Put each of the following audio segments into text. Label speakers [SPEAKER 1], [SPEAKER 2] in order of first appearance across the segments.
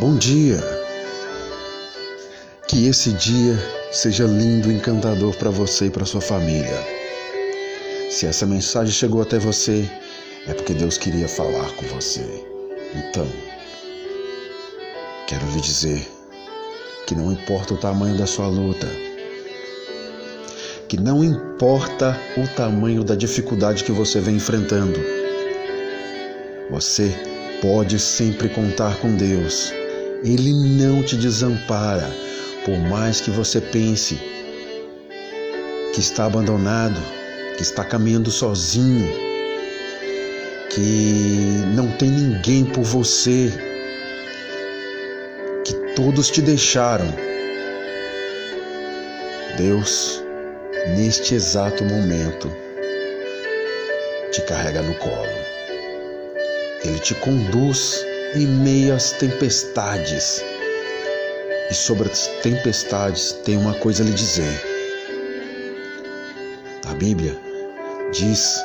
[SPEAKER 1] Bom dia. Que esse dia seja lindo, encantador para você e para sua família. Se essa mensagem chegou até você, é porque Deus queria falar com você. Então, quero lhe dizer que não importa o tamanho da sua luta, que não importa o tamanho da dificuldade que você vem enfrentando, você pode sempre contar com Deus. Ele não te desampara, por mais que você pense que está abandonado, que está caminhando sozinho, que não tem ninguém por você, que todos te deixaram. Deus, neste exato momento, te carrega no colo. Ele te conduz em meio às tempestades. E sobre as tempestades tem uma coisa a lhe dizer. A Bíblia diz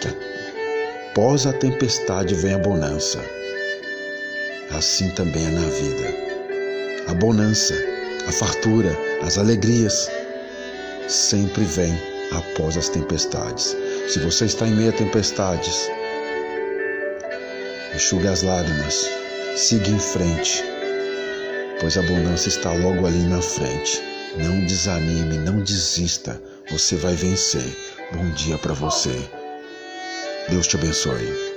[SPEAKER 1] que após a tempestade vem a bonança. Assim também é na vida. A bonança, a fartura, as alegrias sempre vêm após as tempestades. Se você está em meio a tempestades, enxugue as lágrimas, siga em frente, pois a abundância está logo ali na frente. Não desanime, não desista, você vai vencer. Bom dia para você. Deus te abençoe.